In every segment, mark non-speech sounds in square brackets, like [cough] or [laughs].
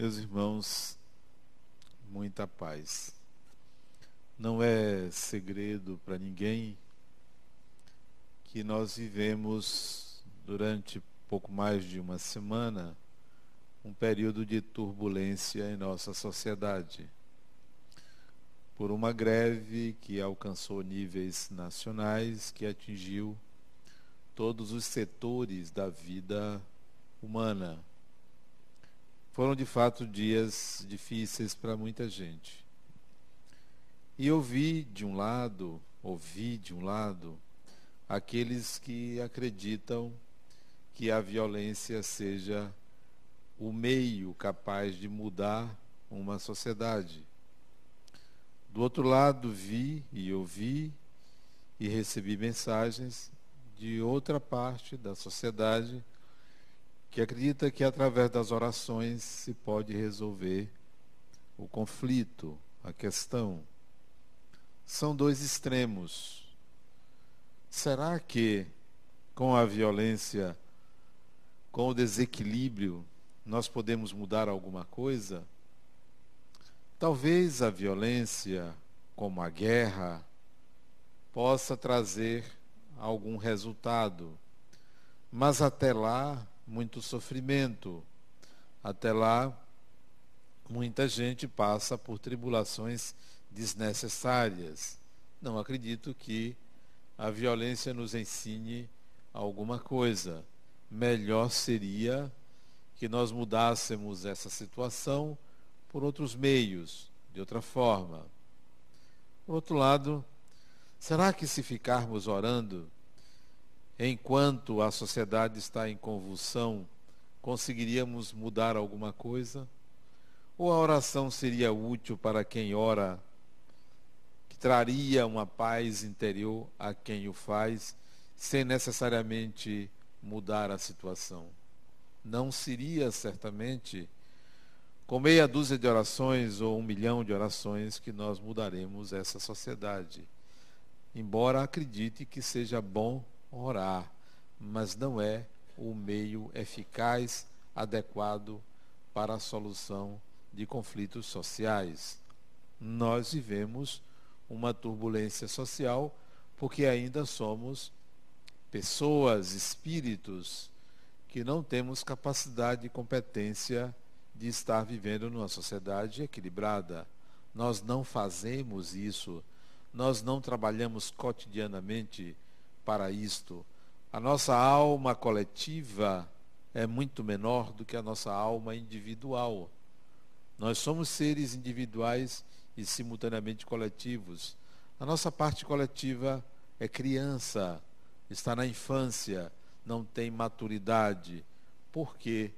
Meus irmãos, muita paz. Não é segredo para ninguém que nós vivemos durante pouco mais de uma semana um período de turbulência em nossa sociedade. Por uma greve que alcançou níveis nacionais, que atingiu todos os setores da vida humana foram de fato dias difíceis para muita gente. E ouvi de um lado, ouvi de um lado, aqueles que acreditam que a violência seja o meio capaz de mudar uma sociedade. Do outro lado, vi e ouvi e recebi mensagens de outra parte da sociedade que acredita que através das orações se pode resolver o conflito, a questão. São dois extremos. Será que com a violência, com o desequilíbrio, nós podemos mudar alguma coisa? Talvez a violência, como a guerra, possa trazer algum resultado. Mas até lá, muito sofrimento. Até lá, muita gente passa por tribulações desnecessárias. Não acredito que a violência nos ensine alguma coisa. Melhor seria que nós mudássemos essa situação por outros meios, de outra forma. Por outro lado, será que se ficarmos orando enquanto a sociedade está em convulsão, conseguiríamos mudar alguma coisa? Ou a oração seria útil para quem ora, que traria uma paz interior a quem o faz, sem necessariamente mudar a situação? Não seria certamente com meia dúzia de orações ou um milhão de orações que nós mudaremos essa sociedade. Embora acredite que seja bom orar, mas não é o meio eficaz, adequado para a solução de conflitos sociais. Nós vivemos uma turbulência social porque ainda somos pessoas, espíritos, que não temos capacidade e competência de estar vivendo numa sociedade equilibrada. Nós não fazemos isso, nós não trabalhamos cotidianamente para isto. A nossa alma coletiva é muito menor do que a nossa alma individual. Nós somos seres individuais e simultaneamente coletivos. A nossa parte coletiva é criança, está na infância, não tem maturidade. Por quê?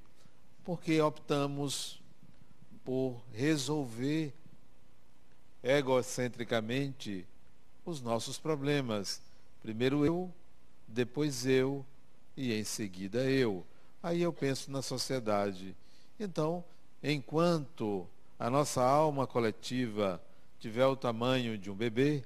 Porque optamos por resolver egocentricamente os nossos problemas Primeiro eu, depois eu e em seguida eu. Aí eu penso na sociedade. Então, enquanto a nossa alma coletiva tiver o tamanho de um bebê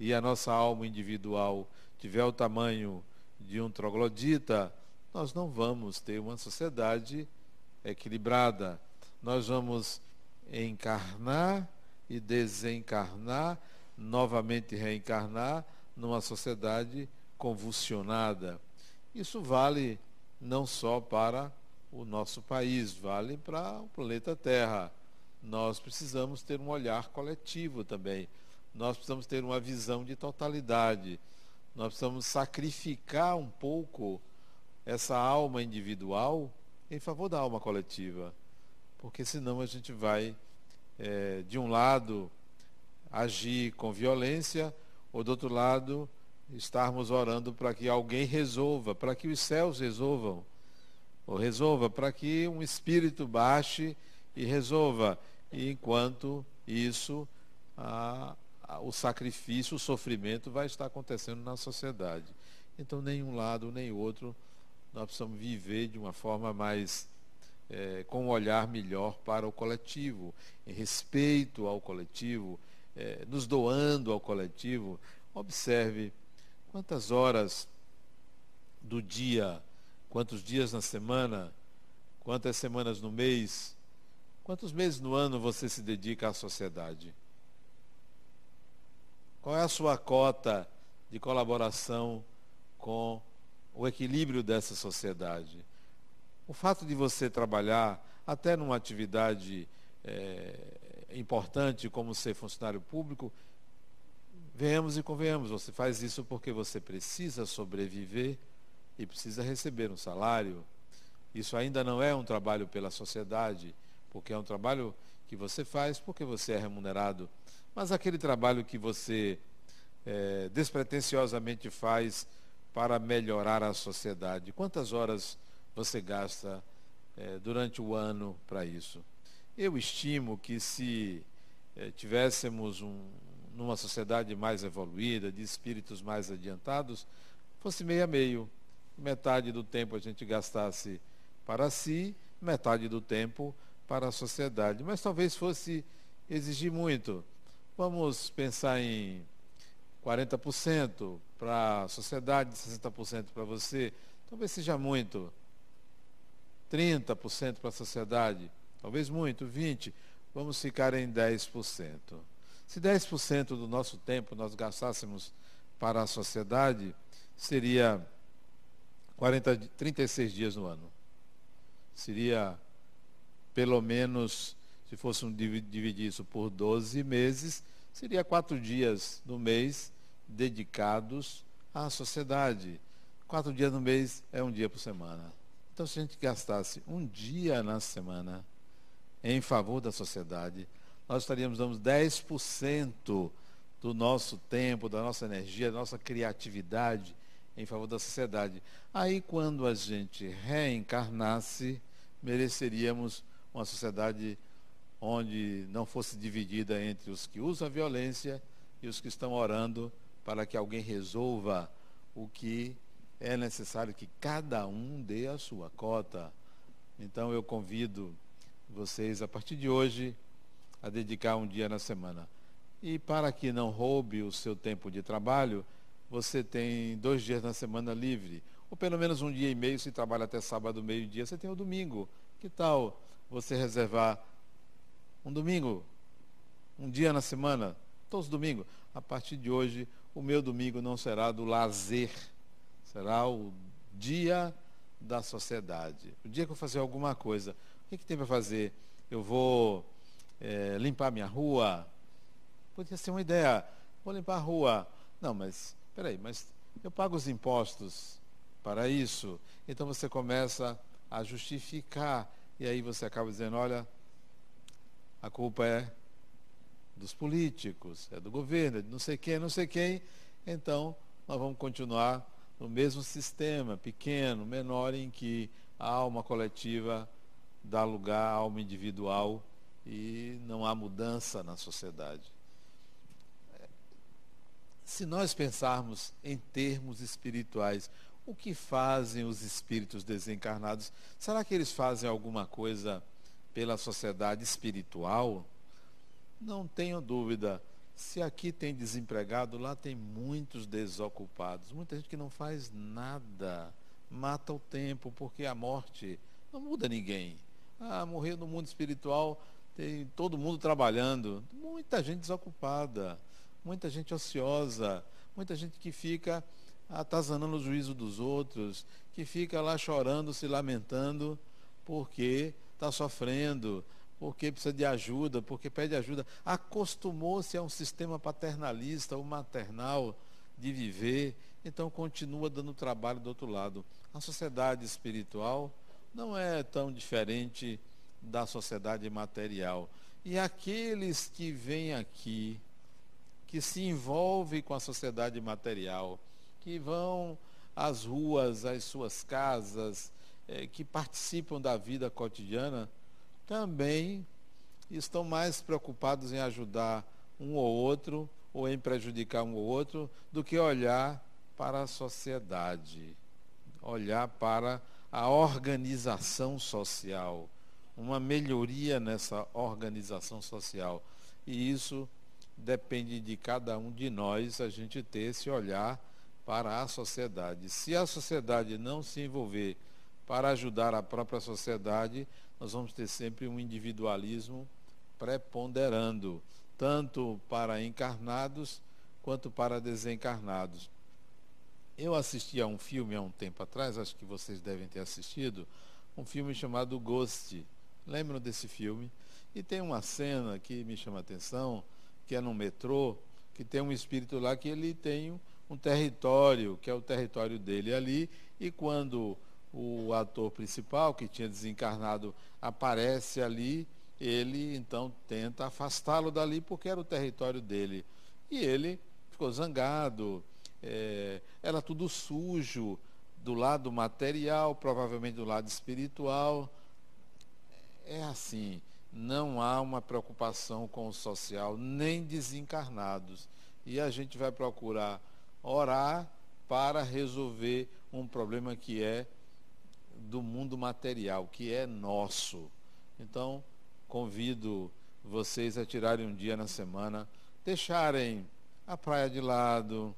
e a nossa alma individual tiver o tamanho de um troglodita, nós não vamos ter uma sociedade equilibrada. Nós vamos encarnar e desencarnar, novamente reencarnar, numa sociedade convulsionada. Isso vale não só para o nosso país, vale para o planeta Terra. Nós precisamos ter um olhar coletivo também. Nós precisamos ter uma visão de totalidade. Nós precisamos sacrificar um pouco essa alma individual em favor da alma coletiva. Porque senão a gente vai, é, de um lado, agir com violência, ou do outro lado, estarmos orando para que alguém resolva, para que os céus resolvam, ou resolva, para que um espírito baixe e resolva. E enquanto isso, a, a, o sacrifício, o sofrimento vai estar acontecendo na sociedade. Então, nem um lado nem outro, nós precisamos viver de uma forma mais, é, com um olhar melhor para o coletivo, em respeito ao coletivo, é, nos doando ao coletivo, observe quantas horas do dia, quantos dias na semana, quantas semanas no mês, Quantos meses no ano você se dedica à sociedade? Qual é a sua cota de colaboração com o equilíbrio dessa sociedade? O fato de você trabalhar até numa atividade é, importante como ser funcionário público, venhamos e convenhamos, você faz isso porque você precisa sobreviver e precisa receber um salário. Isso ainda não é um trabalho pela sociedade, porque é um trabalho que você faz porque você é remunerado mas aquele trabalho que você é, despretensiosamente faz para melhorar a sociedade, quantas horas você gasta é, durante o ano para isso? Eu estimo que se é, tivéssemos um, numa sociedade mais evoluída, de espíritos mais adiantados, fosse meio a meio. Metade do tempo a gente gastasse para si, metade do tempo para a sociedade. Mas talvez fosse exigir muito. Vamos pensar em 40% para a sociedade, 60% para você. Talvez seja muito. 30% para a sociedade, talvez muito, 20%. Vamos ficar em 10%. Se 10% do nosso tempo nós gastássemos para a sociedade, seria 40, 36 dias no ano. Seria pelo menos se fôssemos dividir isso por 12 meses, seria quatro dias no mês dedicados à sociedade. Quatro dias no mês é um dia por semana. Então, se a gente gastasse um dia na semana em favor da sociedade, nós estaríamos dando 10% do nosso tempo, da nossa energia, da nossa criatividade em favor da sociedade. Aí, quando a gente reencarnasse, mereceríamos uma sociedade onde não fosse dividida entre os que usam a violência e os que estão orando para que alguém resolva o que é necessário que cada um dê a sua cota. Então eu convido vocês a partir de hoje a dedicar um dia na semana. E para que não roube o seu tempo de trabalho, você tem dois dias na semana livre. Ou pelo menos um dia e meio, se trabalha até sábado, meio-dia, você tem o domingo. Que tal você reservar um domingo, um dia na semana, todos os domingos. A partir de hoje, o meu domingo não será do lazer, será o dia da sociedade. O dia que eu fazer alguma coisa, o que, que tem para fazer? Eu vou é, limpar minha rua? Podia ser uma ideia. Vou limpar a rua. Não, mas, peraí, mas eu pago os impostos para isso. Então você começa a justificar. E aí você acaba dizendo, olha, a culpa é dos políticos, é do governo, é de não sei quem, não sei quem. Então, nós vamos continuar no mesmo sistema, pequeno, menor, em que a alma coletiva dá lugar à alma individual e não há mudança na sociedade. Se nós pensarmos em termos espirituais, o que fazem os espíritos desencarnados? Será que eles fazem alguma coisa pela sociedade espiritual, não tenho dúvida. Se aqui tem desempregado, lá tem muitos desocupados. Muita gente que não faz nada, mata o tempo, porque a morte não muda ninguém. Ah, morrer no mundo espiritual, tem todo mundo trabalhando. Muita gente desocupada, muita gente ociosa, muita gente que fica atazanando o juízo dos outros, que fica lá chorando, se lamentando, porque está sofrendo, porque precisa de ajuda, porque pede ajuda. Acostumou-se a um sistema paternalista ou maternal de viver, então continua dando trabalho do outro lado. A sociedade espiritual não é tão diferente da sociedade material. E aqueles que vêm aqui, que se envolvem com a sociedade material, que vão às ruas, às suas casas, é, que participam da vida cotidiana também estão mais preocupados em ajudar um ou outro ou em prejudicar um ou outro do que olhar para a sociedade, olhar para a organização social, uma melhoria nessa organização social. E isso depende de cada um de nós a gente ter esse olhar para a sociedade. Se a sociedade não se envolver para ajudar a própria sociedade, nós vamos ter sempre um individualismo preponderando, tanto para encarnados quanto para desencarnados. Eu assisti a um filme há um tempo atrás, acho que vocês devem ter assistido, um filme chamado Ghost. Lembram desse filme? E tem uma cena que me chama a atenção, que é no metrô, que tem um espírito lá que ele tem um território, que é o território dele ali, e quando o ator principal, que tinha desencarnado, aparece ali, ele então tenta afastá-lo dali porque era o território dele. E ele ficou zangado, é, era tudo sujo, do lado material, provavelmente do lado espiritual. É assim, não há uma preocupação com o social, nem desencarnados. E a gente vai procurar orar para resolver um problema que é do mundo material, que é nosso. Então, convido vocês a tirarem um dia na semana, deixarem a praia de lado,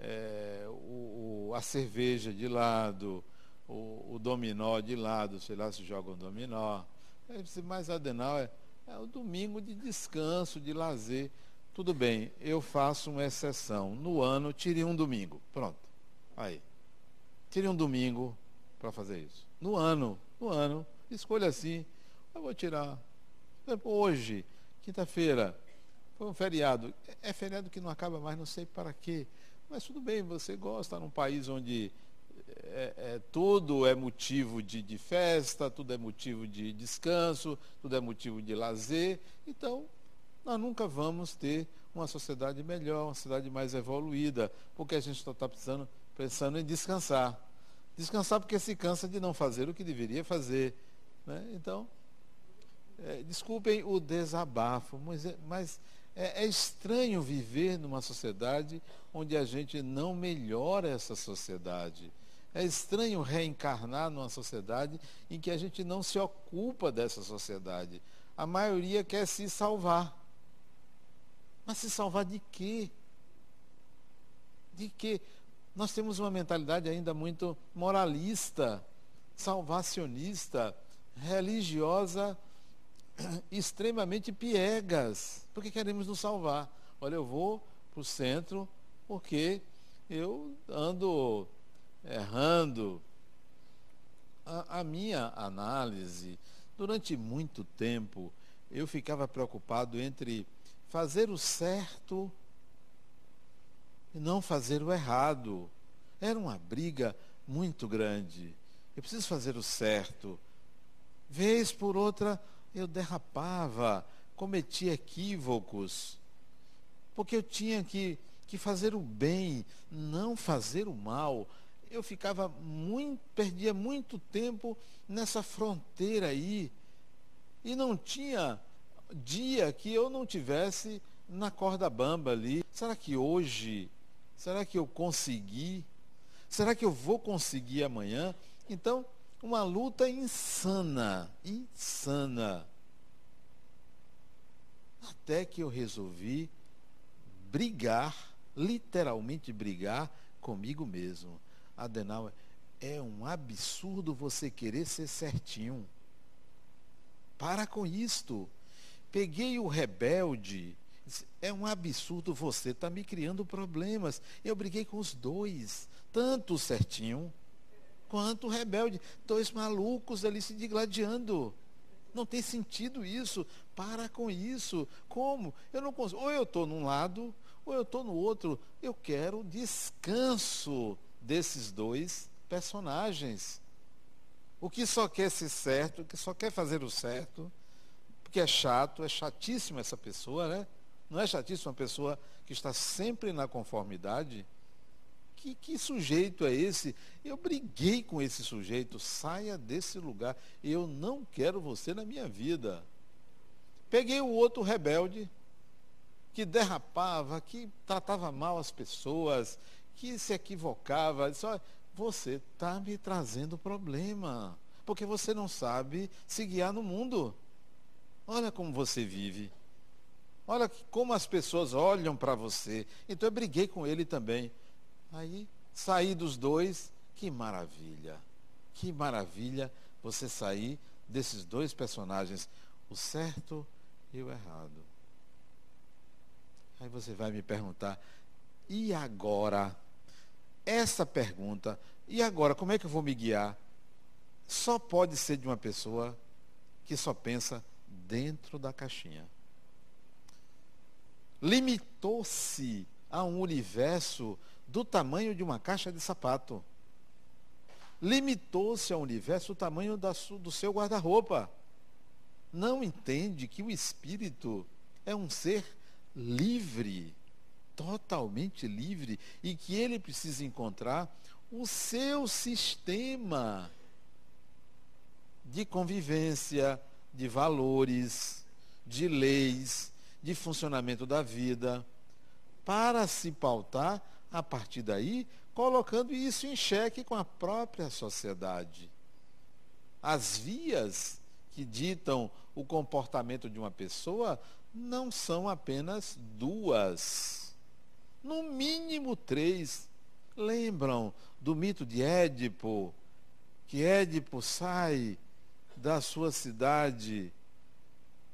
é, o, o, a cerveja de lado, o, o, dominó de lado, sei lá se jogam dominó. É, mais Adenal é, é o domingo de descanso, de lazer. Tudo bem, eu faço uma exceção. No ano, tire um domingo. Pronto. Aí. Tire um domingo para fazer isso. No ano, no ano, escolha assim. Eu vou tirar. Hoje, quinta-feira, foi um feriado. É feriado que não acaba mais, não sei para quê. Mas tudo bem, você gosta num país onde é, é, tudo é motivo de, de, festa, tudo é motivo de descanso, tudo é motivo de lazer. Então, nós nunca vamos ter uma sociedade melhor, uma sociedade mais evoluída, porque a gente está precisando, pensando em descansar. Descansar porque se cansa de não fazer o que deveria fazer. Né? Então, é, desculpem o desabafo, mas, é, mas é, é estranho viver numa sociedade onde a gente não melhora essa sociedade. É estranho reencarnar numa sociedade em que a gente não se ocupa dessa sociedade. A maioria quer se salvar. Mas se salvar de quê? De quê? Nós temos uma mentalidade ainda muito moralista, salvacionista, religiosa [clears throat] extremamente piegas, porque queremos nos salvar. Olha, eu vou para o centro porque eu ando errando. A, a, minha análise, durante muito tempo, eu ficava preocupado entre fazer o certo e não fazer o errado. Era uma briga muito grande. Eu preciso fazer o certo. Vez por outra, eu derrapava, cometia equívocos, porque eu tinha que, que fazer o bem, não fazer o mal. Eu ficava muito, perdia muito tempo nessa fronteira aí. E não tinha dia que eu não tivesse na corda bamba ali. Será que hoje, será que eu consegui? Será que eu vou conseguir amanhã? Então, uma luta insana, insana. Até que eu resolvi brigar, literalmente brigar comigo mesmo. Adenauer, é um absurdo você querer ser certinho. Para com isto. Peguei o rebelde. É um absurdo você estar tá me criando problemas. Eu briguei com os dois, tanto certinho quanto rebelde. Dois malucos ali se digladiando. Não tem sentido isso. Para com isso. Como? Eu não consigo. Ou eu estou num lado, ou eu estou no outro. Eu quero descanso desses dois personagens. O que só quer ser certo, o que só quer fazer o certo, porque é chato, é chatíssimo essa pessoa, né? Não é chatíssimo uma pessoa que está sempre na conformidade? Que, que sujeito é esse? Eu briguei com esse sujeito, saia desse lugar. Eu não quero você na minha vida. Peguei o outro rebelde, que derrapava, que tratava mal as pessoas, que se equivocava. Disse, você está me trazendo problema, porque você não sabe se guiar no mundo. Olha como você vive. Olha como as pessoas olham para você. Então eu briguei com ele também. Aí saí dos dois, que maravilha, Que maravilha você sair desses dois personagens, o certo e o errado. Aí você vai me perguntar, e agora? Essa pergunta, e agora, como é que eu vou me guiar? Só pode ser de uma pessoa que só pensa dentro da caixinha. Limitou-se a um universo do tamanho de uma caixa de sapato. Limitou-se ao universo o tamanho da, do seu guarda-roupa. Não entende que o espírito é um ser livre, totalmente livre, e que ele precisa encontrar o seu sistema de convivência, de valores, de leis, de funcionamento da vida, para se pautar a partir daí, colocando isso em xeque com a própria sociedade. As vias que ditam o comportamento de uma pessoa não são apenas duas, no mínimo três. Lembram do mito de Édipo, que Édipo sai da sua cidade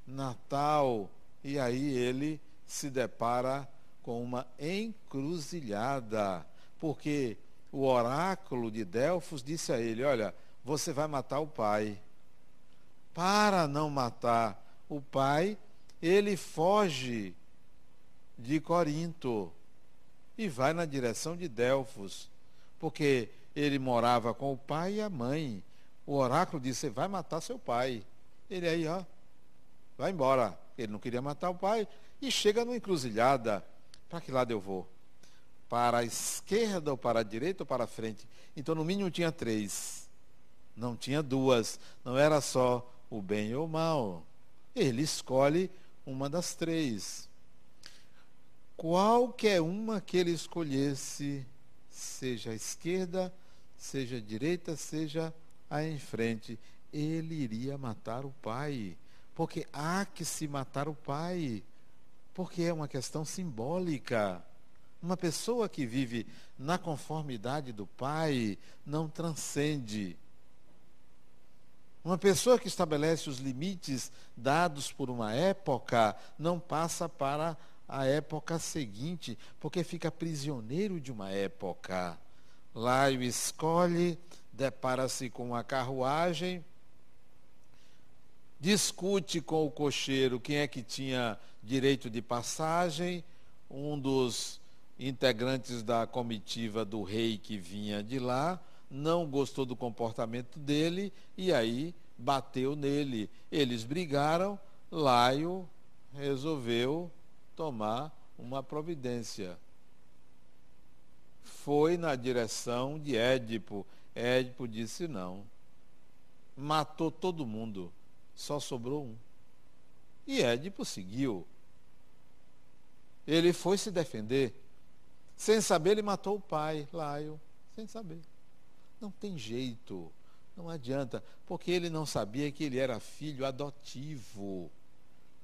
natal e aí ele se depara com uma encruzilhada, porque o oráculo de Delfos disse a ele: Olha, você vai matar o pai. Para não matar o pai, ele foge de Corinto e vai na direção de Delfos, porque ele morava com o pai e a mãe. O oráculo disse: vai matar seu pai. Ele aí, ó, vai embora. Ele não queria matar o pai e chega numa encruzilhada para que lado eu vou? Para a esquerda ou para a direita ou para a frente? Então, no mínimo, tinha três. Não tinha duas. Não era só o bem ou o mal. Ele escolhe uma das três. Qualquer uma que ele escolhesse, seja a esquerda, seja a direita, seja a em frente, ele iria matar o pai. Porque há que se matar o pai porque é uma questão simbólica. Uma pessoa que vive na conformidade do Pai não transcende. Uma pessoa que estabelece os limites dados por uma época não passa para a época seguinte, porque fica prisioneiro de uma época. Laio escolhe, depara-se com uma carruagem, discute com o cocheiro quem é que tinha direito de passagem, um dos integrantes da comitiva do rei que vinha de lá não gostou do comportamento dele e aí bateu nele. Eles brigaram, Laio resolveu tomar uma providência. Foi na direção de Édipo. Édipo disse não. Matou todo mundo, só sobrou um. E Édipo seguiu. Ele foi se defender. Sem saber, ele matou o pai, Laio. Sem saber. Não tem jeito. Não adianta. Porque ele não sabia que ele era filho adotivo.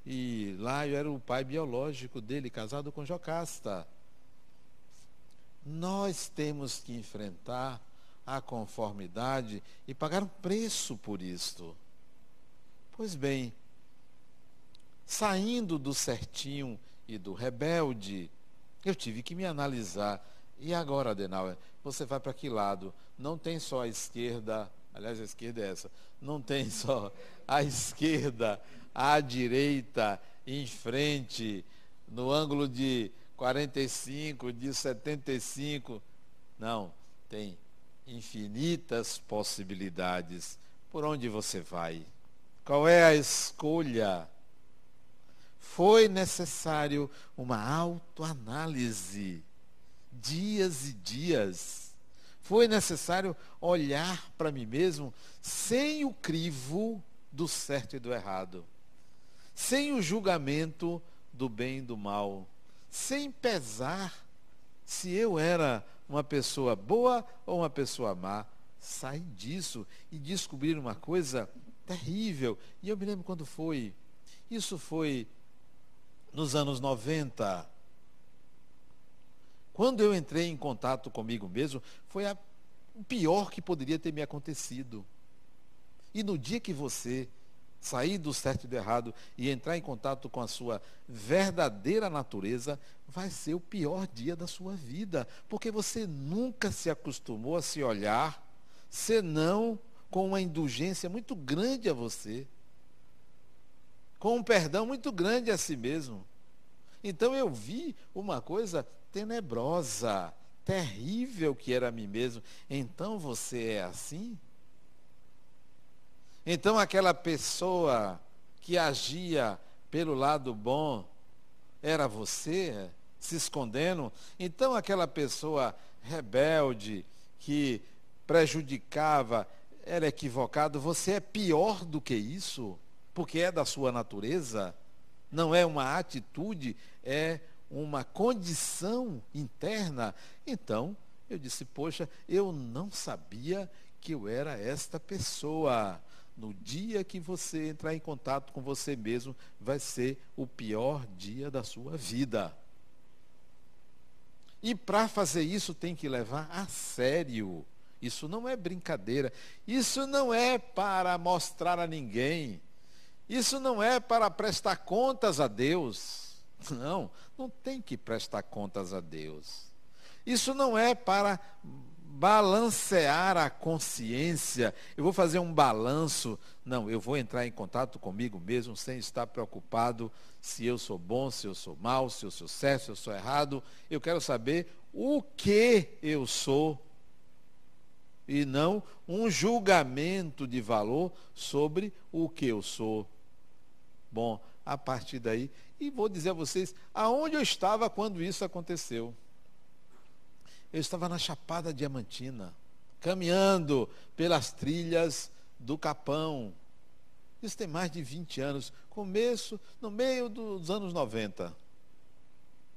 E Laio era o pai biológico dele, casado com Jocasta. Nós temos que enfrentar a conformidade e pagar um preço por isto. Pois bem, saindo do certinho e do rebelde, eu tive que me analisar. E agora, Adenauer, você vai para que lado? Não tem só a esquerda, aliás, a esquerda é essa, não tem [laughs] só a esquerda, a direita, em frente, no ângulo de 45, de 75. Não, tem infinitas possibilidades. Por onde você vai? Qual é a escolha? foi necessário uma autoanálise, dias e dias. Foi necessário olhar para mim mesmo sem o crivo do certo e do errado, sem o julgamento do bem e do mal, sem pesar se eu era uma pessoa boa ou uma pessoa má. Sair disso e descobrir uma coisa terrível. E eu me lembro quando foi. Isso foi nos anos 90. Quando eu entrei em contato comigo mesmo, foi a, o pior que poderia ter me acontecido. E no dia que você sair do certo e do errado e entrar em contato com a sua verdadeira natureza, vai ser o pior dia da sua vida, porque você nunca se acostumou a se olhar, senão com uma indulgência muito grande a você, com um perdão muito grande a si mesmo. Então eu vi uma coisa tenebrosa, terrível que era a mim mesmo. Então você é assim? Então aquela pessoa que agia pelo lado bom era você, se escondendo. Então aquela pessoa rebelde que prejudicava era equivocado. Você é pior do que isso, porque é da sua natureza. Não é uma atitude, é uma condição interna. Então, eu disse, poxa, eu não sabia que eu era esta pessoa. No dia que você entrar em contato com você mesmo, vai ser o pior dia da sua vida. E para fazer isso tem que levar a sério. Isso não é brincadeira. Isso não é para mostrar a ninguém. Isso não é para prestar contas a Deus. Não, não tem que prestar contas a Deus. Isso não é para balancear a consciência, eu vou fazer um balanço. Não, eu vou entrar em contato comigo mesmo sem estar preocupado se eu sou bom, se eu sou mal, se eu sou certo, se eu sou errado. Eu quero saber o que eu sou e não um julgamento de valor sobre o que eu sou. Bom, a partir daí, e vou dizer a vocês aonde eu estava quando isso aconteceu. Eu estava na Chapada Diamantina, caminhando pelas trilhas do Capão. Isso tem mais de 20 anos, começo, no meio dos anos 90.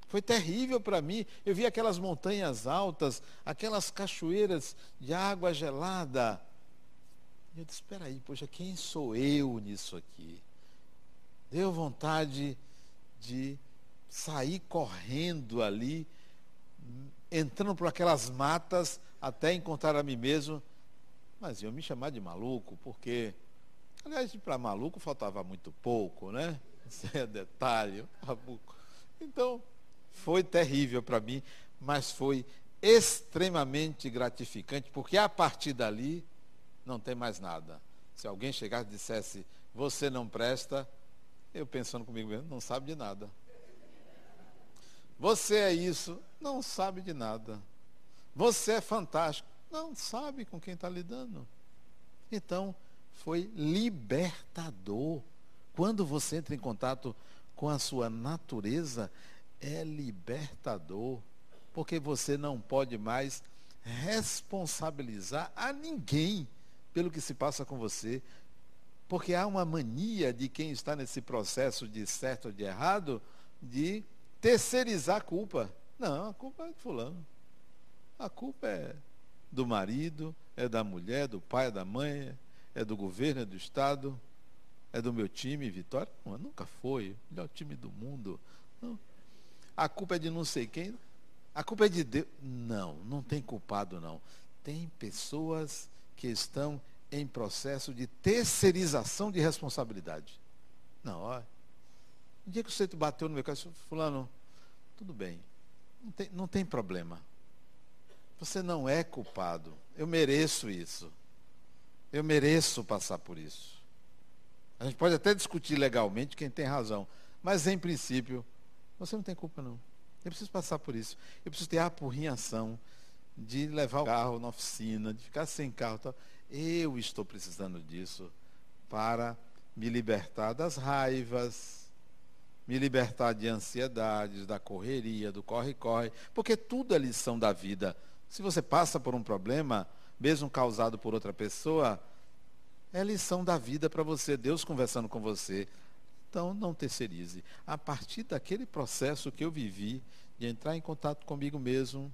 Foi terrível para mim. Eu vi aquelas montanhas altas, aquelas cachoeiras de água gelada. Eu disse, espera aí, poxa, quem sou eu nisso aqui? Deu vontade de sair correndo ali entrando por aquelas matas até encontrar a mim mesmo. Mas iam me chamar de maluco, porque, aliás, para maluco faltava muito pouco, né? [laughs] Isso é detalhe. Então, foi terrível para mim, mas foi extremamente gratificante, porque a partir dali não tem mais nada. Se alguém chegasse e dissesse, você não presta, eu pensando comigo mesmo, não sabe de nada. Você é isso, não sabe de nada. Você é fantástico, não sabe com quem está lidando. Então, foi libertador. Quando você entra em contato com a sua natureza, é libertador. Porque você não pode mais responsabilizar a ninguém pelo que se passa com você. Porque há uma mania de quem está nesse processo de certo ou de errado de terceirizar a culpa. Não, a culpa é de fulano. A culpa é do marido, é da mulher, do pai, da mãe, é do governo, é do Estado, é do meu time, Vitória. Não, nunca foi. Melhor time do mundo. Não. A culpa é de não sei quem. A culpa é de Deus. Não, não tem culpado, não. Tem pessoas que estão em processo de terceirização de responsabilidade. Não, olha. Um dia que você bateu no meu carro, fulano, tudo bem. Não tem, não tem problema. Você não é culpado. Eu mereço isso. Eu mereço passar por isso. A gente pode até discutir legalmente quem tem razão. Mas, em princípio, você não tem culpa, não. Eu preciso passar por isso. Eu preciso ter a apurrinhação de levar o carro na oficina, de ficar sem carro. Tal. Eu estou precisando disso para me libertar das raivas, me libertar de ansiedades, da correria, do corre-corre, porque tudo é lição da vida. Se você passa por um problema, mesmo causado por outra pessoa, é lição da vida para você, Deus conversando com você. Então, não terceirize. A partir daquele processo que eu vivi, de entrar em contato comigo mesmo,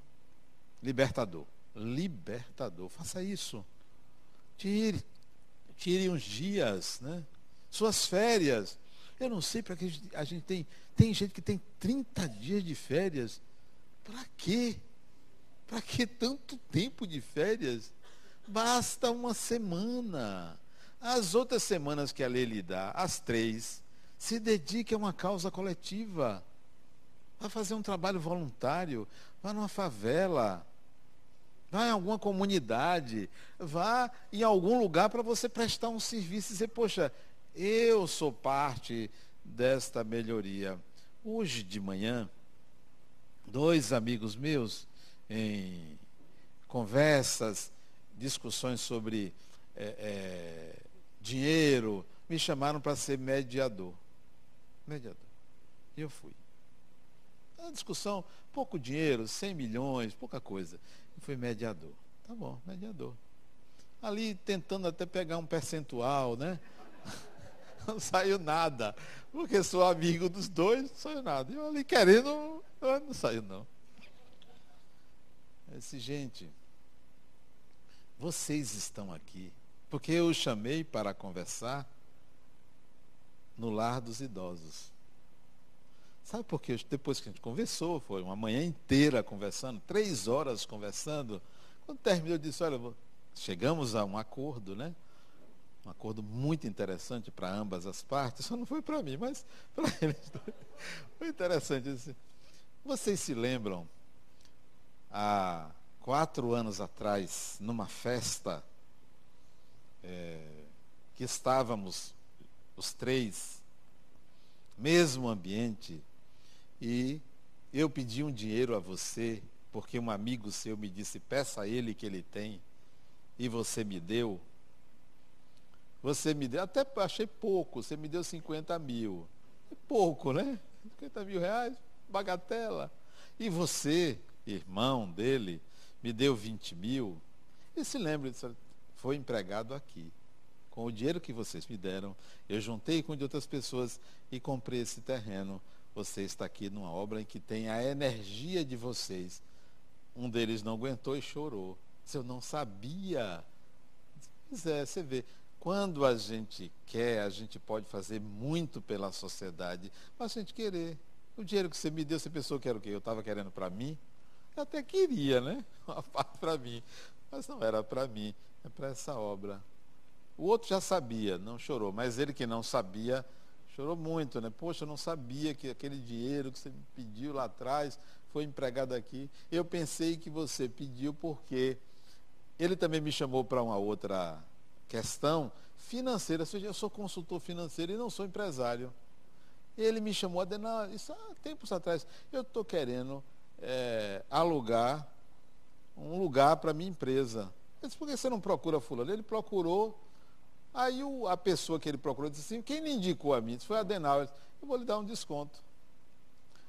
libertador. Libertador. Faça isso. Tire, tire uns dias, né? Suas férias. Eu não sei para que a gente tem. Tem gente que tem 30 dias de férias. Para quê? Para que tanto tempo de férias? Basta uma semana. As outras semanas que a lei lhe dá, as três, se dedique a uma causa coletiva. Vá fazer um trabalho voluntário. Vá numa favela. Vá em alguma comunidade. Vá em algum lugar para você prestar um serviço e dizer, poxa, eu sou parte desta melhoria. Hoje de manhã, dois amigos meus, em conversas, discussões sobre é, é, dinheiro, me chamaram para ser mediador. Mediador. E eu fui. A discussão, pouco dinheiro, 100 milhões, pouca coisa. Eu fui mediador. Tá bom, mediador. Ali tentando até pegar um percentual, né? [laughs] Não saiu nada. Porque sou amigo dos dois, não saiu nada. Eu ali querendo, não saiu não. Esse gente, vocês estão aqui porque eu chamei para conversar no lar dos idosos. Sabe por quê? Depois que a gente conversou, foi uma manhã inteira conversando, três horas conversando. Quando terminou, eu disse, olha, chegamos a um acordo, né? Um acordo muito interessante para ambas as partes. Só não foi para mim, mas [laughs] para eles. Foi interessante. Vocês se lembram, há quatro anos atrás, numa festa, é, que estávamos os três, mesmo ambiente, e eu pedi um dinheiro a você, porque um amigo seu me disse, peça a ele que ele tem, e você me deu. Você me deu, até achei pouco, você me deu 50 mil. É pouco, né? 50 mil reais, bagatela. E você, irmão dele, me deu 20 mil. E se lembra, foi empregado aqui. Com o dinheiro que vocês me deram, eu juntei com de outras pessoas e comprei esse terreno. Você está aqui numa obra em que tem a energia de vocês. Um deles não aguentou e chorou. Se eu não sabia. Pois é, você vê, quando a gente quer, a gente pode fazer muito pela sociedade, mas a gente querer. O dinheiro que você me deu, você pensou que era o quê? Eu estava querendo para mim? Eu até queria, né? [laughs] Uma parte para mim. Mas não era para mim, é para essa obra. O outro já sabia, não chorou, mas ele que não sabia, chorou muito, né? Poxa, eu não sabia que aquele dinheiro que você me pediu lá atrás foi empregado aqui. Eu pensei que você pediu porque ele também me chamou para uma outra questão financeira, seja, eu sou consultor financeiro e não sou empresário. Ele me chamou isso há tempos atrás, eu estou querendo é, alugar um lugar para minha empresa. Eu disse, por que você não procura fulano? Ele procurou, aí o, a pessoa que ele procurou disse assim, quem lhe indicou a mim? Isso foi a Denal. Eu vou lhe dar um desconto.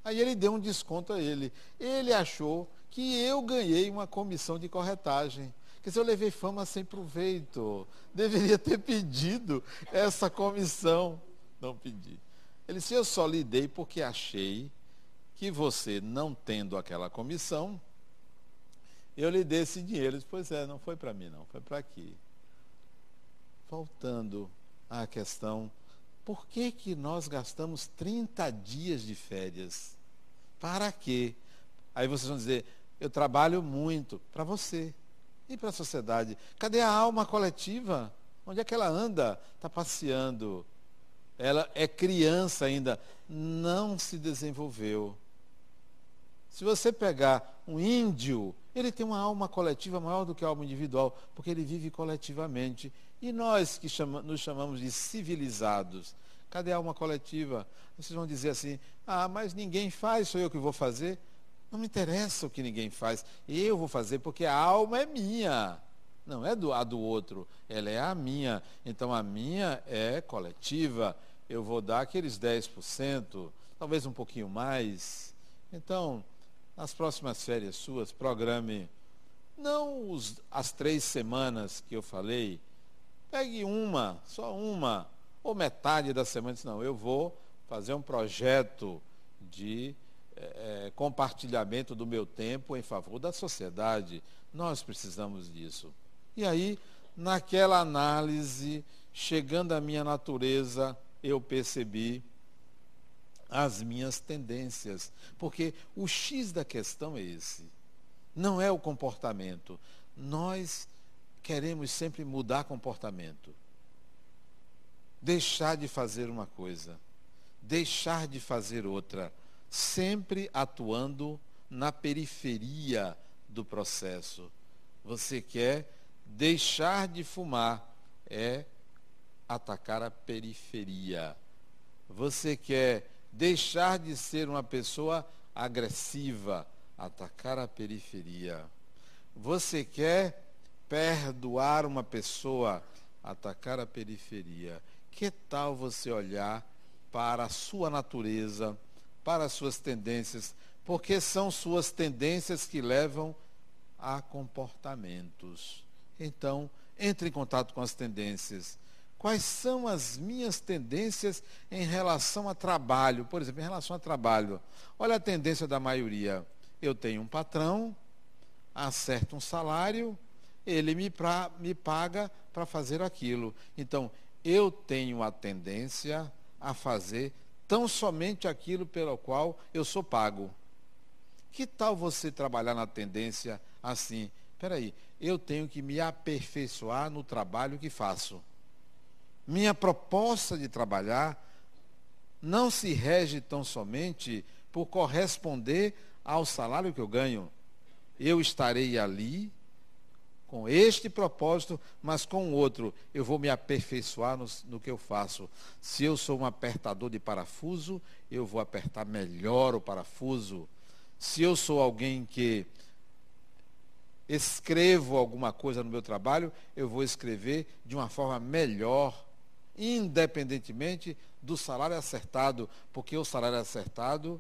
Aí ele deu um desconto a ele. Ele achou que eu ganhei uma comissão de corretagem. Quer dizer, eu levei fama sem proveito. Deveria ter pedido essa comissão. Não pedi. Ele disse, eu só lhe dei porque achei que você, não tendo aquela comissão, eu lhe dei esse dinheiro. Ele disse, pois é, não foi para mim não, foi para aqui. Voltando à questão, por que, que nós gastamos 30 dias de férias? Para quê? Aí vocês vão dizer, eu trabalho muito para você e para a sociedade. Cadê a alma coletiva? Onde é que ela anda? Está passeando. Ela é criança ainda, não se desenvolveu. Se você pegar um índio, ele tem uma alma coletiva maior do que a alma individual, porque ele vive coletivamente. E nós que chama, nos chamamos de civilizados, cadê a alma coletiva? Vocês vão dizer assim: ah, mas ninguém faz, sou eu que vou fazer. Não me interessa o que ninguém faz. Eu vou fazer porque a alma é minha. Não é do, a do outro, ela é a minha. Então a minha é coletiva. Eu vou dar aqueles 10%, talvez um pouquinho mais. Então, nas próximas férias suas, programe não os, as três semanas que eu falei, pegue uma, só uma, ou metade da semana. Não, eu vou fazer um projeto de é, compartilhamento do meu tempo em favor da sociedade. Nós precisamos disso. E aí, naquela análise, chegando à minha natureza, eu percebi as minhas tendências. Porque o X da questão é esse. Não é o comportamento. Nós queremos sempre mudar comportamento. Deixar de fazer uma coisa, deixar de fazer outra, sempre atuando na periferia do processo. Você quer deixar de fumar, é atacar a periferia. Você quer deixar de ser uma pessoa agressiva, atacar a periferia. Você quer perdoar uma pessoa, atacar a periferia. Que tal você olhar para a sua natureza, para as suas tendências, porque são suas tendências que levam a comportamentos. Então, entre em contato com as tendências. Quais são as minhas tendências em relação a trabalho? Por exemplo, em relação a trabalho. Olha a tendência da maioria. Eu tenho um patrão, acerto um salário, ele me, pra, me paga para fazer aquilo. Então, eu tenho a tendência a fazer tão somente aquilo pelo qual eu sou pago. Que tal você trabalhar na tendência assim? Espera aí, eu tenho que me aperfeiçoar no trabalho que faço. Minha proposta de trabalhar não se rege tão somente por corresponder ao salário que eu ganho. Eu estarei ali com este propósito, mas com outro. Eu vou me aperfeiçoar no, no, que eu faço. Se eu sou um apertador de parafuso, eu vou apertar melhor o parafuso. Se eu sou alguém que escrevo alguma coisa no meu trabalho, eu vou escrever de uma forma melhor, independentemente do salário acertado, porque o salário acertado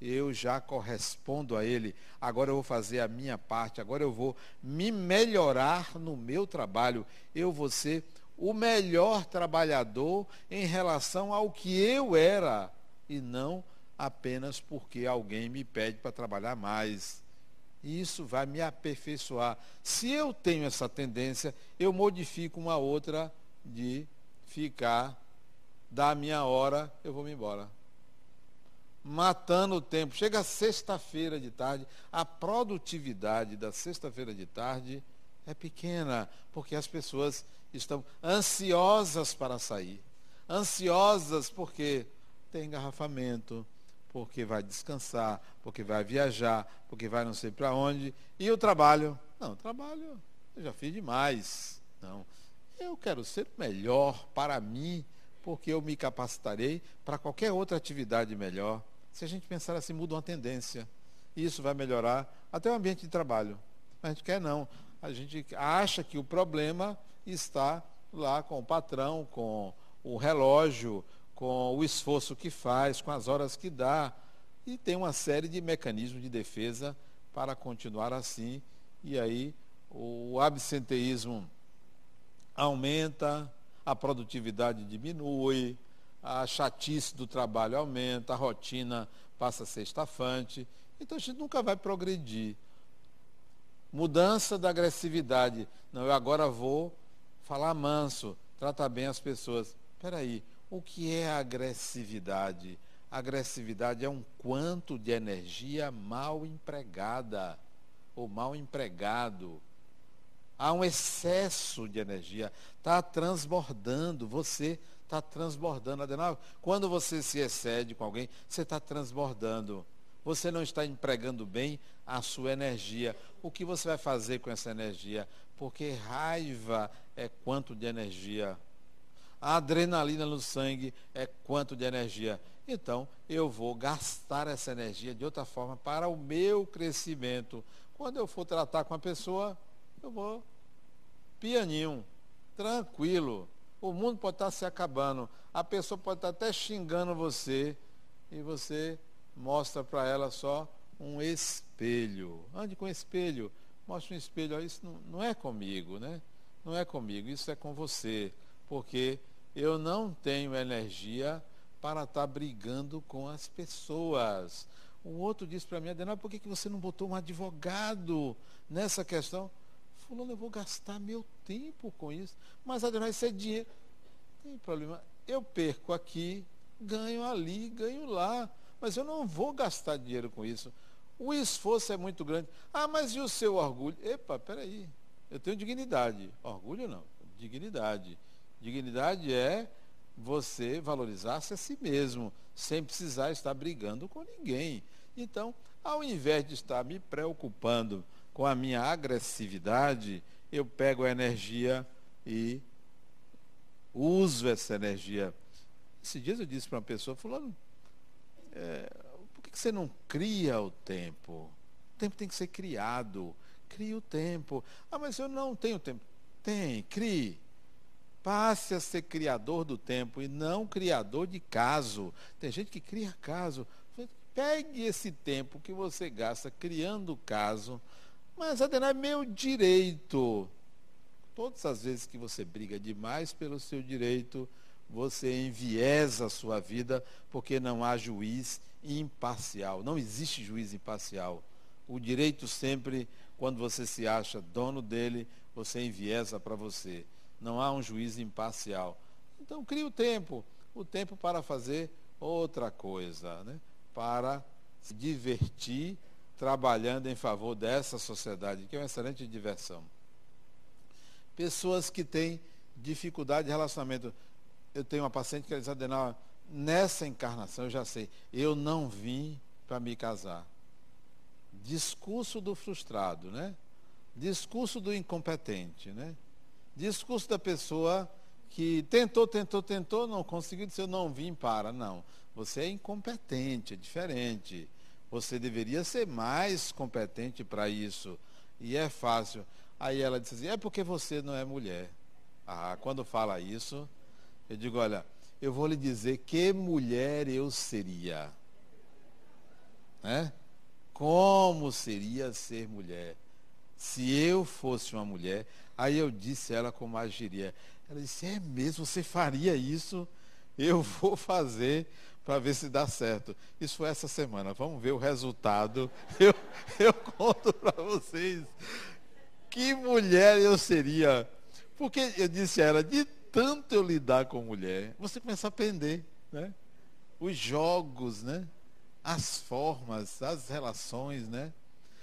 eu já correspondo a ele. Agora eu vou fazer a minha parte, agora eu vou me melhorar no meu trabalho. Eu vou ser o melhor trabalhador em relação ao que eu era e não apenas porque alguém me pede para trabalhar mais. E isso vai me aperfeiçoar. Se eu tenho essa tendência, eu modifico uma outra de ficar da minha hora, eu vou me embora matando o tempo. Chega sexta-feira de tarde, a produtividade da sexta-feira de tarde é pequena, porque as pessoas estão ansiosas para sair. Ansiosas porque tem engarrafamento, porque vai descansar, porque vai viajar, porque vai não sei para onde. E o trabalho? Não, trabalho eu já fiz demais. Não. Eu quero ser melhor para mim, porque eu me capacitarei para qualquer outra atividade melhor. Se a gente pensar assim, muda uma tendência. Isso vai melhorar até o ambiente de trabalho. A gente quer não. A gente acha que o problema está lá com o patrão, com o relógio, com o esforço que faz, com as horas que dá. E tem uma série de mecanismos de defesa para continuar assim. E aí o absenteísmo aumenta, a produtividade diminui, a chatice do trabalho aumenta, a rotina passa a ser estafante. Então a gente nunca vai progredir. Mudança da agressividade. Não, eu agora vou falar manso, tratar bem as pessoas. Espera aí, o que é agressividade? agressividade é um quanto de energia mal empregada ou mal empregado. Há um excesso de energia, está transbordando. Você está transbordando. Adenal, quando você se excede com alguém, você está transbordando. Você não está empregando bem a sua energia. O que você vai fazer com essa energia? Porque raiva é quanto de energia. A adrenalina no sangue é quanto de energia. Então, eu vou gastar essa energia de outra forma para o meu crescimento. Quando eu for tratar com a pessoa, eu vou pianinho, tranquilo. O mundo pode estar se acabando. A pessoa pode estar até xingando você e você mostra para ela só um espelho. Ande com espelho. Mostre um espelho. Isso não, não é comigo, né? Não é comigo, isso é com você. Porque eu não tenho energia para estar brigando com as pessoas. O outro disse para mim, Adenal, por que, que você não botou um advogado nessa questão? Fulano, eu vou gastar meu tempo com isso. Mas, Adriano, isso é dinheiro. Tem problema. Eu perco aqui, ganho ali, ganho lá. Mas eu não vou gastar dinheiro com isso. O esforço é muito grande. Ah, mas e o seu orgulho? Epa, peraí. Eu tenho dignidade. Orgulho não. Dignidade. Dignidade é você valorizar-se a si mesmo, sem precisar estar brigando com ninguém. Então, ao invés de estar me preocupando com a minha agressividade, eu pego a energia e uso essa energia. Esses dias eu disse para uma pessoa, fulano, é, por que você não cria o tempo? O tempo tem que ser criado. Crie o tempo. Ah, mas eu não tenho tempo. Tem, crie. Passe a ser criador do tempo e não criador de caso. Tem gente que cria caso. Pegue esse tempo que você gasta criando caso. Mas, Adenai, meu direito. Todas as vezes que você briga demais pelo seu direito, você enviesa a sua vida, porque não há juiz imparcial. Não existe juiz imparcial. O direito sempre, quando você se acha dono dele, você enviesa para você. Não há um juiz imparcial. Então, crie o tempo. O tempo para fazer outra coisa. Né? para se divertir trabalhando em favor dessa sociedade, que é uma excelente diversão. Pessoas que têm dificuldade de relacionamento. Eu tenho uma paciente que diz, Adenal, nessa encarnação eu já sei, eu não vim para me casar. Discurso do frustrado, né? Discurso do incompetente, né? Discurso da pessoa que tentou, tentou, tentou, não conseguiu, disse eu não vim para. Não. Você é incompetente, é diferente. Você deveria ser mais competente para isso. E é fácil. Aí ela disse assim, é porque você não é mulher. Ah, quando fala isso, eu digo, olha, eu vou lhe dizer que mulher eu seria. Né? Como seria ser mulher? Se eu fosse uma mulher, aí eu disse a ela como agiria. Ela disse, é mesmo, você faria isso? Eu [laughs] vou fazer para ver se dá certo. Isso foi essa semana. Vamos ver o resultado. [laughs] Eu, eu conto para vocês que mulher eu seria. Porque eu disse a ela, de tanto eu lidar com mulher, você começa a aprender, né? Os jogos, né? As formas, as relações, né?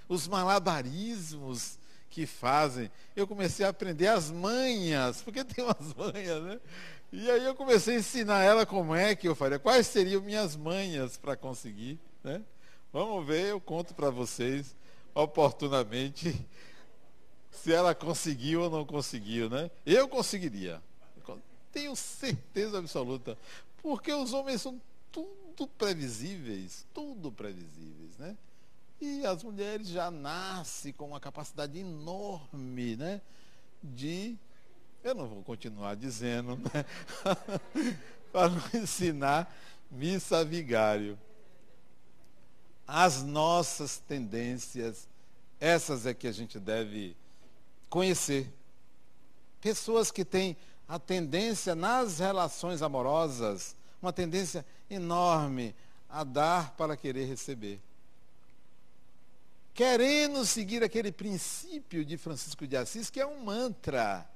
Os malabarismos que fazem. Eu comecei a aprender as manhas, porque tem umas [laughs] manhas, né? E aí eu comecei a ensinar ela como é que eu faria, quais seriam minhas manhas para conseguir. Né? Vamos ver, eu conto para vocês oportunamente [laughs] se ela conseguiu ou não conseguiu, né? Eu conseguiria. Tenho certeza absoluta. Porque os homens são tudo previsíveis, tudo previsíveis, né? E as mulheres já nascem com uma capacidade enorme, né? De eu não vou continuar dizendo, né? [laughs] para não ensinar missa vigário. As nossas tendências, essas é que a gente deve conhecer. Pessoas que têm a tendência nas relações amorosas, uma tendência enorme a dar para querer receber. Querendo seguir aquele princípio de Francisco de Assis, que é um mantra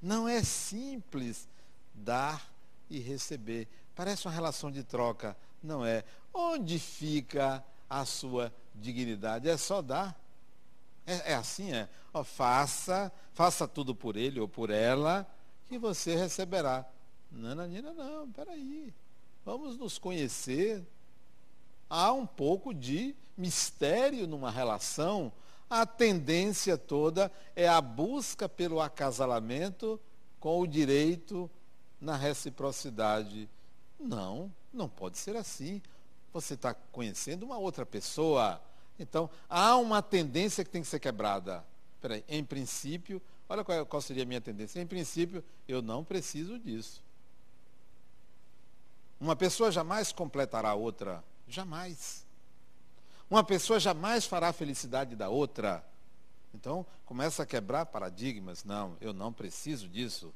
não é simples dar e receber. Parece uma relação de troca. Não é. Onde fica a sua dignidade? É só dar. É, é assim, é. Ó, faça, faça tudo por ele ou por ela, que você receberá. Nananina, não, peraí. Vamos nos conhecer. Há um pouco de mistério numa relação a tendência toda é a busca pelo acasalamento com o direito na reciprocidade. Não, não pode ser assim. Você está conhecendo uma outra pessoa. Então, há uma tendência que tem que ser quebrada. Peraí, em princípio, olha qual, qual seria a minha tendência. Em princípio, eu não preciso disso. Uma pessoa jamais completará outra. Jamais. Uma pessoa jamais fará a felicidade da outra. Então, começa a quebrar paradigmas. Não, eu não preciso disso.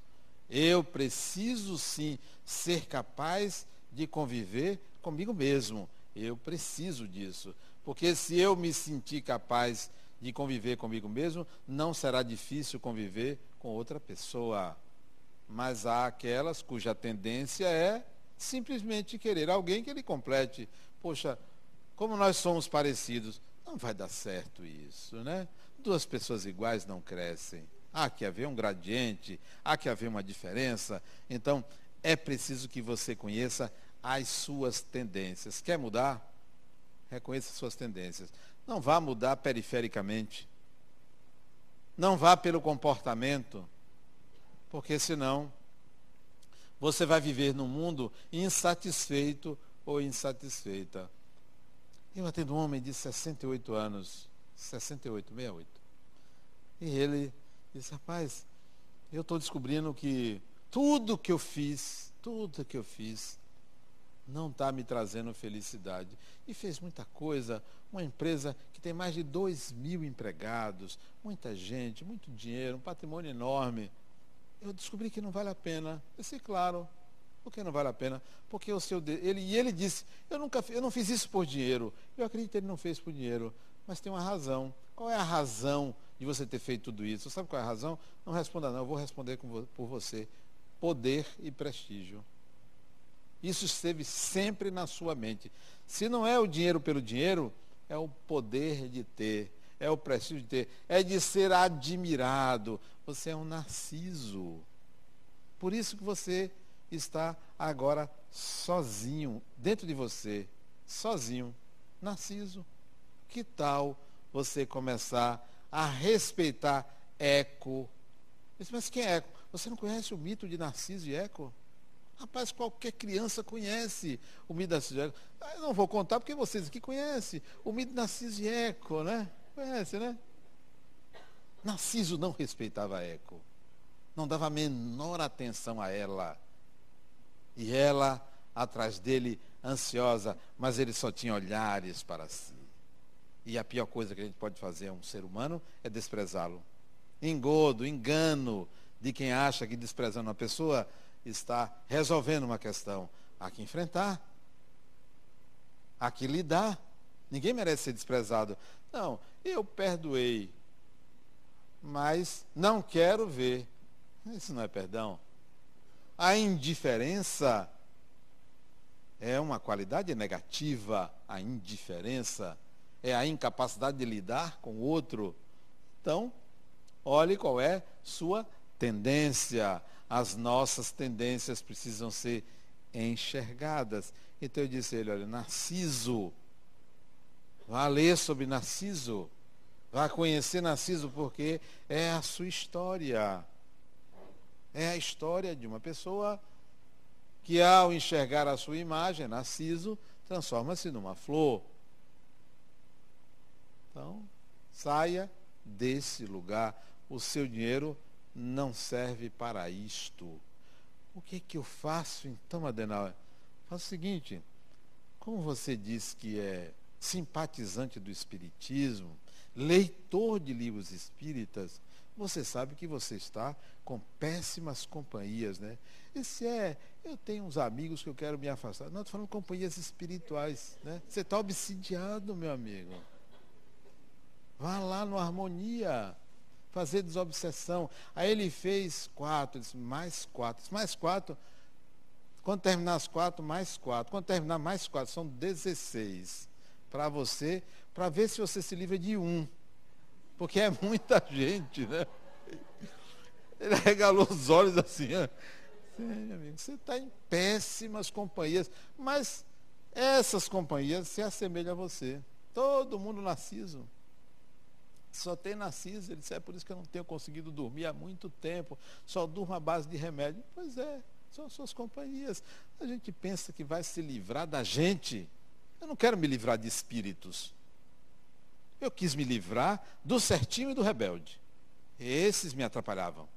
Eu preciso sim ser capaz de conviver comigo mesmo. Eu preciso disso. Porque se eu me sentir capaz de conviver comigo mesmo, não será difícil conviver com outra pessoa. Mas há aquelas cuja tendência é simplesmente querer alguém que ele complete. Poxa, como nós somos parecidos, não vai dar certo isso, né? Duas pessoas iguais não crescem. Há que haver um gradiente, há que haver uma diferença. Então, é preciso que você conheça as suas tendências. Quer mudar? Reconheça as suas tendências. Não vá mudar perifericamente. Não vá pelo comportamento, porque senão você vai viver num mundo insatisfeito ou insatisfeita. Eu atendo um homem de 68 anos, 68, 68. E ele disse, rapaz, eu estou descobrindo que tudo que eu fiz, tudo que eu fiz, não está me trazendo felicidade. E fez muita coisa, uma empresa que tem mais de 2 mil empregados, muita gente, muito dinheiro, um patrimônio enorme. Eu descobri que não vale a pena. Eu sei, claro, por que não vale a pena? Porque o seu. Ele, e ele disse, eu, nunca, eu não fiz isso por dinheiro. Eu acredito que ele não fez por dinheiro. Mas tem uma razão. Qual é a razão de você ter feito tudo isso? Você sabe qual é a razão? Não responda não, eu vou responder por você. Poder e prestígio. Isso esteve sempre na sua mente. Se não é o dinheiro pelo dinheiro, é o poder de ter, é o prestígio de ter, é de ser admirado. Você é um narciso. Por isso que você está agora sozinho, dentro de você, sozinho, narciso. Que tal você começar a respeitar Eco? Mas quem é Eco? Você não conhece o mito de Narciso e Eco? Rapaz, qualquer criança conhece o mito de Narciso e Eco. Ah, eu não vou contar porque vocês aqui conhecem o mito de Narciso e Eco, né? Conhece, né? Narciso não respeitava Eco. Não dava a menor atenção a ela. E ela atrás dele, ansiosa, mas ele só tinha olhares para si. E a pior coisa que a gente pode fazer a um ser humano é desprezá-lo. Engodo, engano de quem acha que desprezando uma pessoa está resolvendo uma questão. Há que enfrentar. Há que lidar. Ninguém merece ser desprezado. Não, eu perdoei, mas não quero ver. Isso não é perdão. A indiferença é uma qualidade negativa, a indiferença é a incapacidade de lidar com o outro. Então, olhe qual é sua tendência. As nossas tendências precisam ser enxergadas. Então eu disse a ele, olha, Narciso, vá ler sobre Narciso, vá conhecer Narciso, porque é a sua história. É a história de uma pessoa que, ao enxergar a sua imagem, Narciso, transforma-se numa flor. Então, saia desse lugar. O seu dinheiro não serve para isto. O que é que eu faço então, Adenauer? Faço o seguinte, como você diz que é simpatizante do Espiritismo, leitor de livros espíritas, você sabe que você está com péssimas companhias, né? Esse é, eu tenho uns amigos que eu quero me afastar. Não, estou falando companhias espirituais, né? Você está obsidiado, meu amigo. Vá lá no Harmonia, fazer desobsessão. Aí ele fez quatro, disse, mais quatro. Disse, mais quatro. Quando terminar as quatro, mais quatro. Quando terminar mais quatro, são 16. Para você, para ver se você se livra de um. Porque é muita gente, né? Ele regalou os olhos assim. Sim, amigo, você está em péssimas companhias. Mas essas companhias se assemelham a você. Todo mundo narciso. Só tem narciso. Ele disse, é por isso que eu não tenho conseguido dormir há muito tempo. Só durmo à base de remédio. Pois é, são suas companhias. A gente pensa que vai se livrar da gente. Eu não quero me livrar de espíritos. Eu quis me livrar do certinho e do rebelde. Esses me atrapalhavam.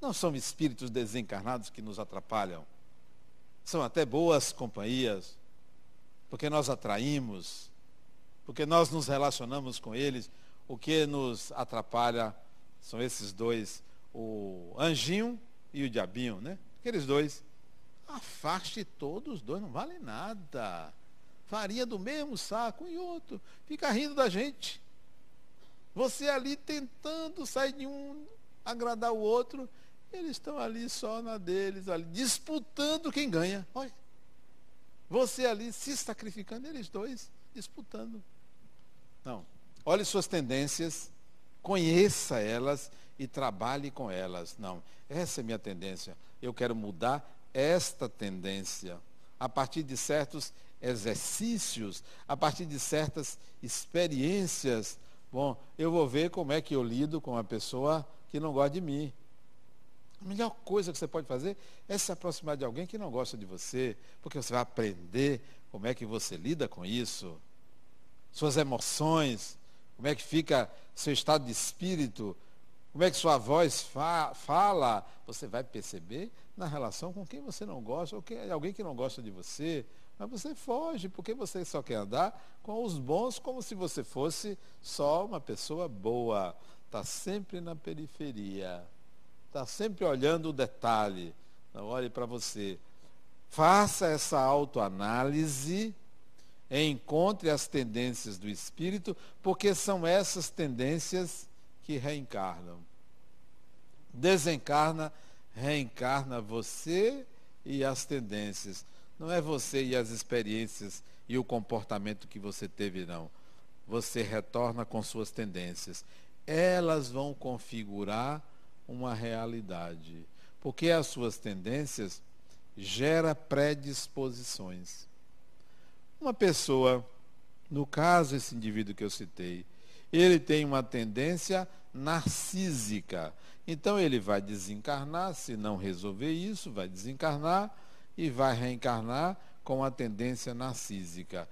Não são espíritos desencarnados que nos atrapalham. São até boas companhias, porque nós atraímos, porque nós nos relacionamos com eles. O que nos atrapalha são esses dois, o anjinho e o diabinho, né? Aqueles dois. Afaste todos os dois, não vale nada. Farinha do mesmo saco e outro. Fica rindo da gente. Você ali tentando sair de um, agradar o outro, eles estão ali só na deles, ali, disputando quem ganha. Olha. Você ali se sacrificando, eles dois, disputando. Não. Olhe suas tendências, conheça elas e trabalhe com elas. Não, essa é minha tendência. Eu quero mudar esta tendência a partir de certos exercícios, a partir de certas experiências. Bom, eu vou ver como é que eu lido com uma pessoa que não gosta de mim. A melhor coisa que você pode fazer é se aproximar de alguém que não gosta de você, porque você vai aprender como é que você lida com isso, suas emoções, como é que fica seu estado de espírito, como é que sua voz fa fala, você vai perceber na relação com quem você não gosta, ou quem, alguém que não gosta de você. Mas você foge, porque você só quer andar com os bons, como se você fosse só uma pessoa boa. Está sempre na periferia. Está sempre olhando o detalhe. Não olhe para você. Faça essa autoanálise encontre as tendências do espírito, porque são essas tendências que reencarnam. Desencarna, reencarna você e as tendências. Não é você e as experiências e o comportamento que você teve, não. Você retorna com suas tendências. Elas vão configurar uma realidade. Porque as suas tendências gera predisposições. Uma pessoa, no caso esse indivíduo que eu citei, ele tem uma tendência narcísica. Então ele vai desencarnar, se não resolver isso, vai desencarnar e vai reencarnar com a tendência narcísica.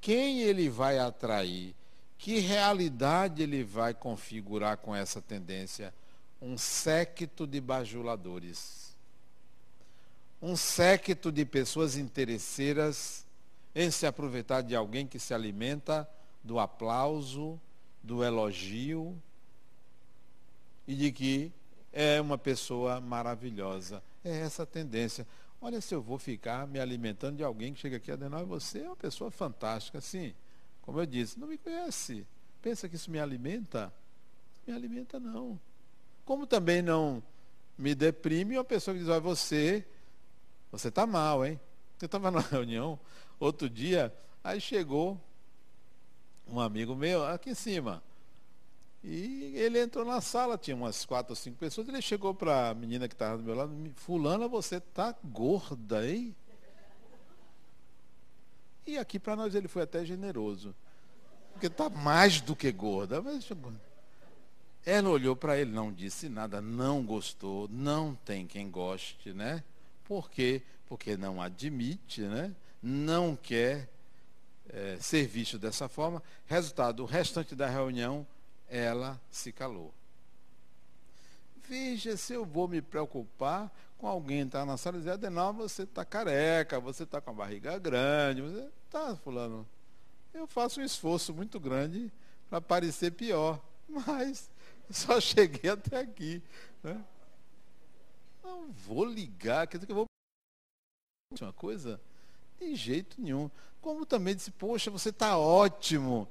Quem ele vai atrair? Que realidade ele vai configurar com essa tendência? Um séquito de bajuladores. Um séquito de pessoas interesseiras em se aproveitar de alguém que se alimenta do aplauso, do elogio e de que é uma pessoa maravilhosa. É essa a tendência. Olha, se eu vou ficar me alimentando de alguém que chega aqui Adenal, você é uma pessoa fantástica. Sim, como eu disse, não me conhece. Pensa que isso me alimenta? Me alimenta não. Como também não me deprime uma pessoa que diz, olha, você, você está mal, hein? Eu estava [laughs] na reunião outro dia, aí chegou um amigo meu aqui em cima. E ele entrou na sala, tinha umas quatro ou cinco pessoas, ele chegou para a menina que estava do meu lado, fulana, você tá gorda, hein? E aqui para nós ele foi até generoso. Porque está mais do que gorda. Mas... Ela olhou para ele, não disse nada, não gostou, não tem quem goste, né? Por quê? Porque não admite, né? Não quer é, ser visto dessa forma. Resultado, o restante da reunião, ela se calou. Veja se eu vou me preocupar com alguém entrar na sala e dizer, Adenal, você está careca, você está com a barriga grande, você está, fulano. Eu faço um esforço muito grande para parecer pior, [laughs] mas só cheguei até aqui. Né? Não vou ligar, quer dizer que eu vou uma coisa? De jeito nenhum. Como também disse, poxa, você está ótimo.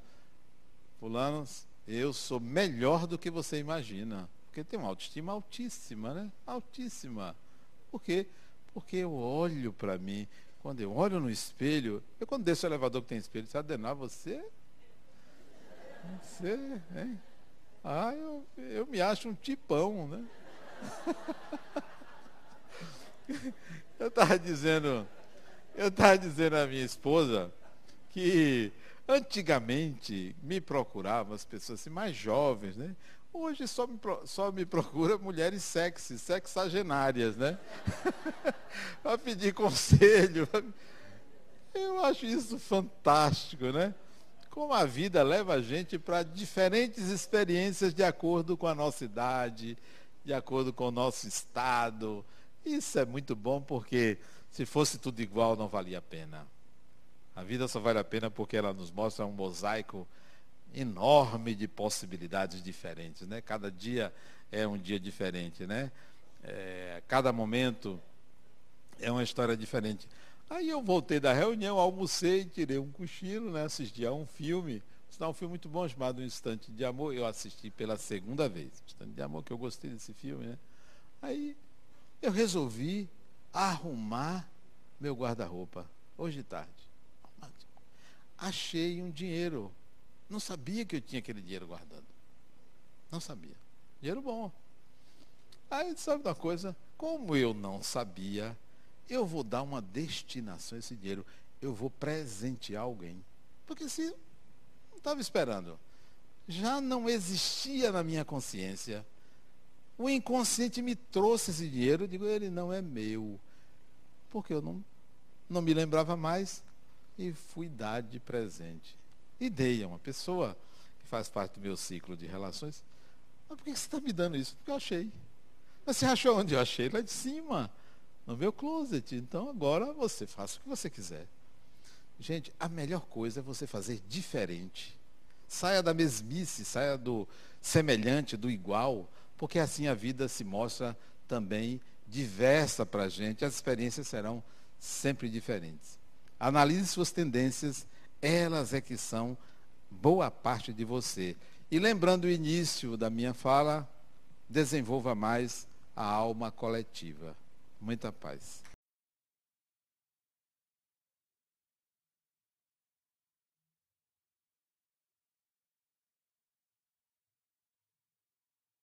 Fulano, eu sou melhor do que você imagina. Porque tem uma autoestima altíssima, né? Altíssima. Por quê? Porque eu olho para mim. Quando eu olho no espelho, eu quando desço o elevador que tem espelho, você Adenar, você. Você, hein? Ah, eu, eu me acho um tipão, né? [laughs] eu estava dizendo eu estava dizendo à minha esposa que antigamente me procuravam as pessoas assim, mais jovens, né? Hoje só me, só me [laughs] procura mulheres sexy, sexagenárias, né? [laughs] Para pedir conselho. [laughs] Eu acho isso fantástico, né? Como a vida leva a gente para diferentes experiências de acordo com a nossa idade, de acordo com o nosso estado. Isso é muito bom porque se fosse tudo igual, não valia a pena. A vida só vale a pena porque ela nos mostra um mosaico enorme de possibilidades diferentes, né? Cada dia é um dia diferente, né? É, cada momento é uma história diferente. Aí eu voltei da reunião, almocei, tirei um cochilo, né? Assisti a um filme, um filme muito bom chamado Um Instante de Amor. Eu assisti pela segunda vez. Um Instante de Amor, que eu gostei desse filme, né? Aí eu resolvi arrumar meu guarda-roupa, hoje de tarde. Achei um dinheiro. Não sabia que eu tinha aquele dinheiro guardado. Não sabia. Dinheiro bom. Aí, sabe uma coisa? Como eu não sabia, eu vou dar uma destinação a esse dinheiro. Eu vou presentear alguém. Porque se não estava esperando, já não existia na minha consciência. O inconsciente me trouxe esse dinheiro, eu digo, ele não é meu. Porque eu não, não me lembrava mais e fui dar de presente. E dei a uma pessoa que faz parte do meu ciclo de relações. Mas por que você está me dando isso? Porque eu achei. Mas você achou onde eu achei? Lá de cima, no meu closet. Então agora você faça o que você quiser. Gente, a melhor coisa é você fazer diferente. Saia da mesmice, saia do semelhante, do igual, porque assim a vida se mostra também diversa para a gente. As experiências serão sempre diferentes. Analise suas tendências, elas é que são boa parte de você. E lembrando o início da minha fala, desenvolva mais a alma coletiva. Muita paz.